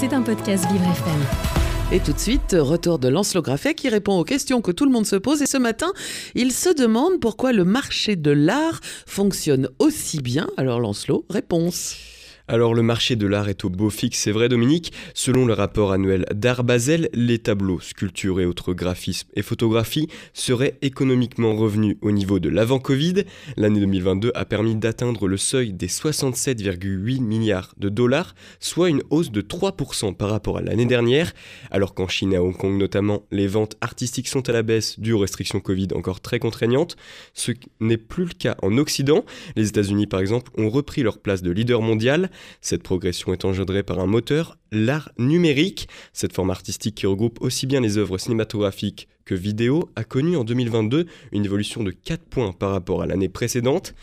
C'est un podcast Vivre FM. Et tout de suite, retour de Lancelot Graffet qui répond aux questions que tout le monde se pose. Et ce matin, il se demande pourquoi le marché de l'art fonctionne aussi bien. Alors Lancelot, réponse. Alors le marché de l'art est au beau fixe, c'est vrai Dominique Selon le rapport annuel d'Art Basel, les tableaux, sculptures et autres graphismes et photographies seraient économiquement revenus au niveau de l'avant-Covid. L'année 2022 a permis d'atteindre le seuil des 67,8 milliards de dollars, soit une hausse de 3% par rapport à l'année dernière, alors qu'en Chine et à Hong Kong notamment, les ventes artistiques sont à la baisse dues aux restrictions Covid encore très contraignantes, ce n'est plus le cas en Occident. Les États-Unis par exemple ont repris leur place de leader mondial, cette progression est engendrée par un moteur, l'art numérique. Cette forme artistique qui regroupe aussi bien les œuvres cinématographiques que vidéo a connu en 2022 une évolution de 4 points par rapport à l'année précédente,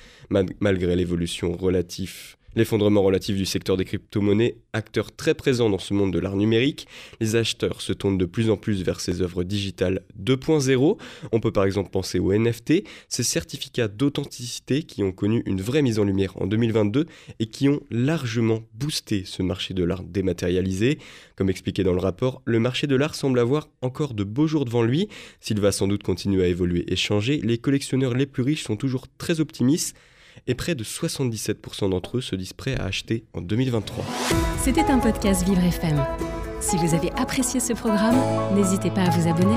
malgré l'évolution relative L'effondrement relatif du secteur des crypto-monnaies, acteur très présent dans ce monde de l'art numérique, les acheteurs se tournent de plus en plus vers ces œuvres digitales 2.0. On peut par exemple penser aux NFT, ces certificats d'authenticité qui ont connu une vraie mise en lumière en 2022 et qui ont largement boosté ce marché de l'art dématérialisé. Comme expliqué dans le rapport, le marché de l'art semble avoir encore de beaux jours devant lui. S'il va sans doute continuer à évoluer et changer, les collectionneurs les plus riches sont toujours très optimistes et près de 77% d'entre eux se disent prêts à acheter en 2023. C'était un podcast Vivre FM. Si vous avez apprécié ce programme, n'hésitez pas à vous abonner.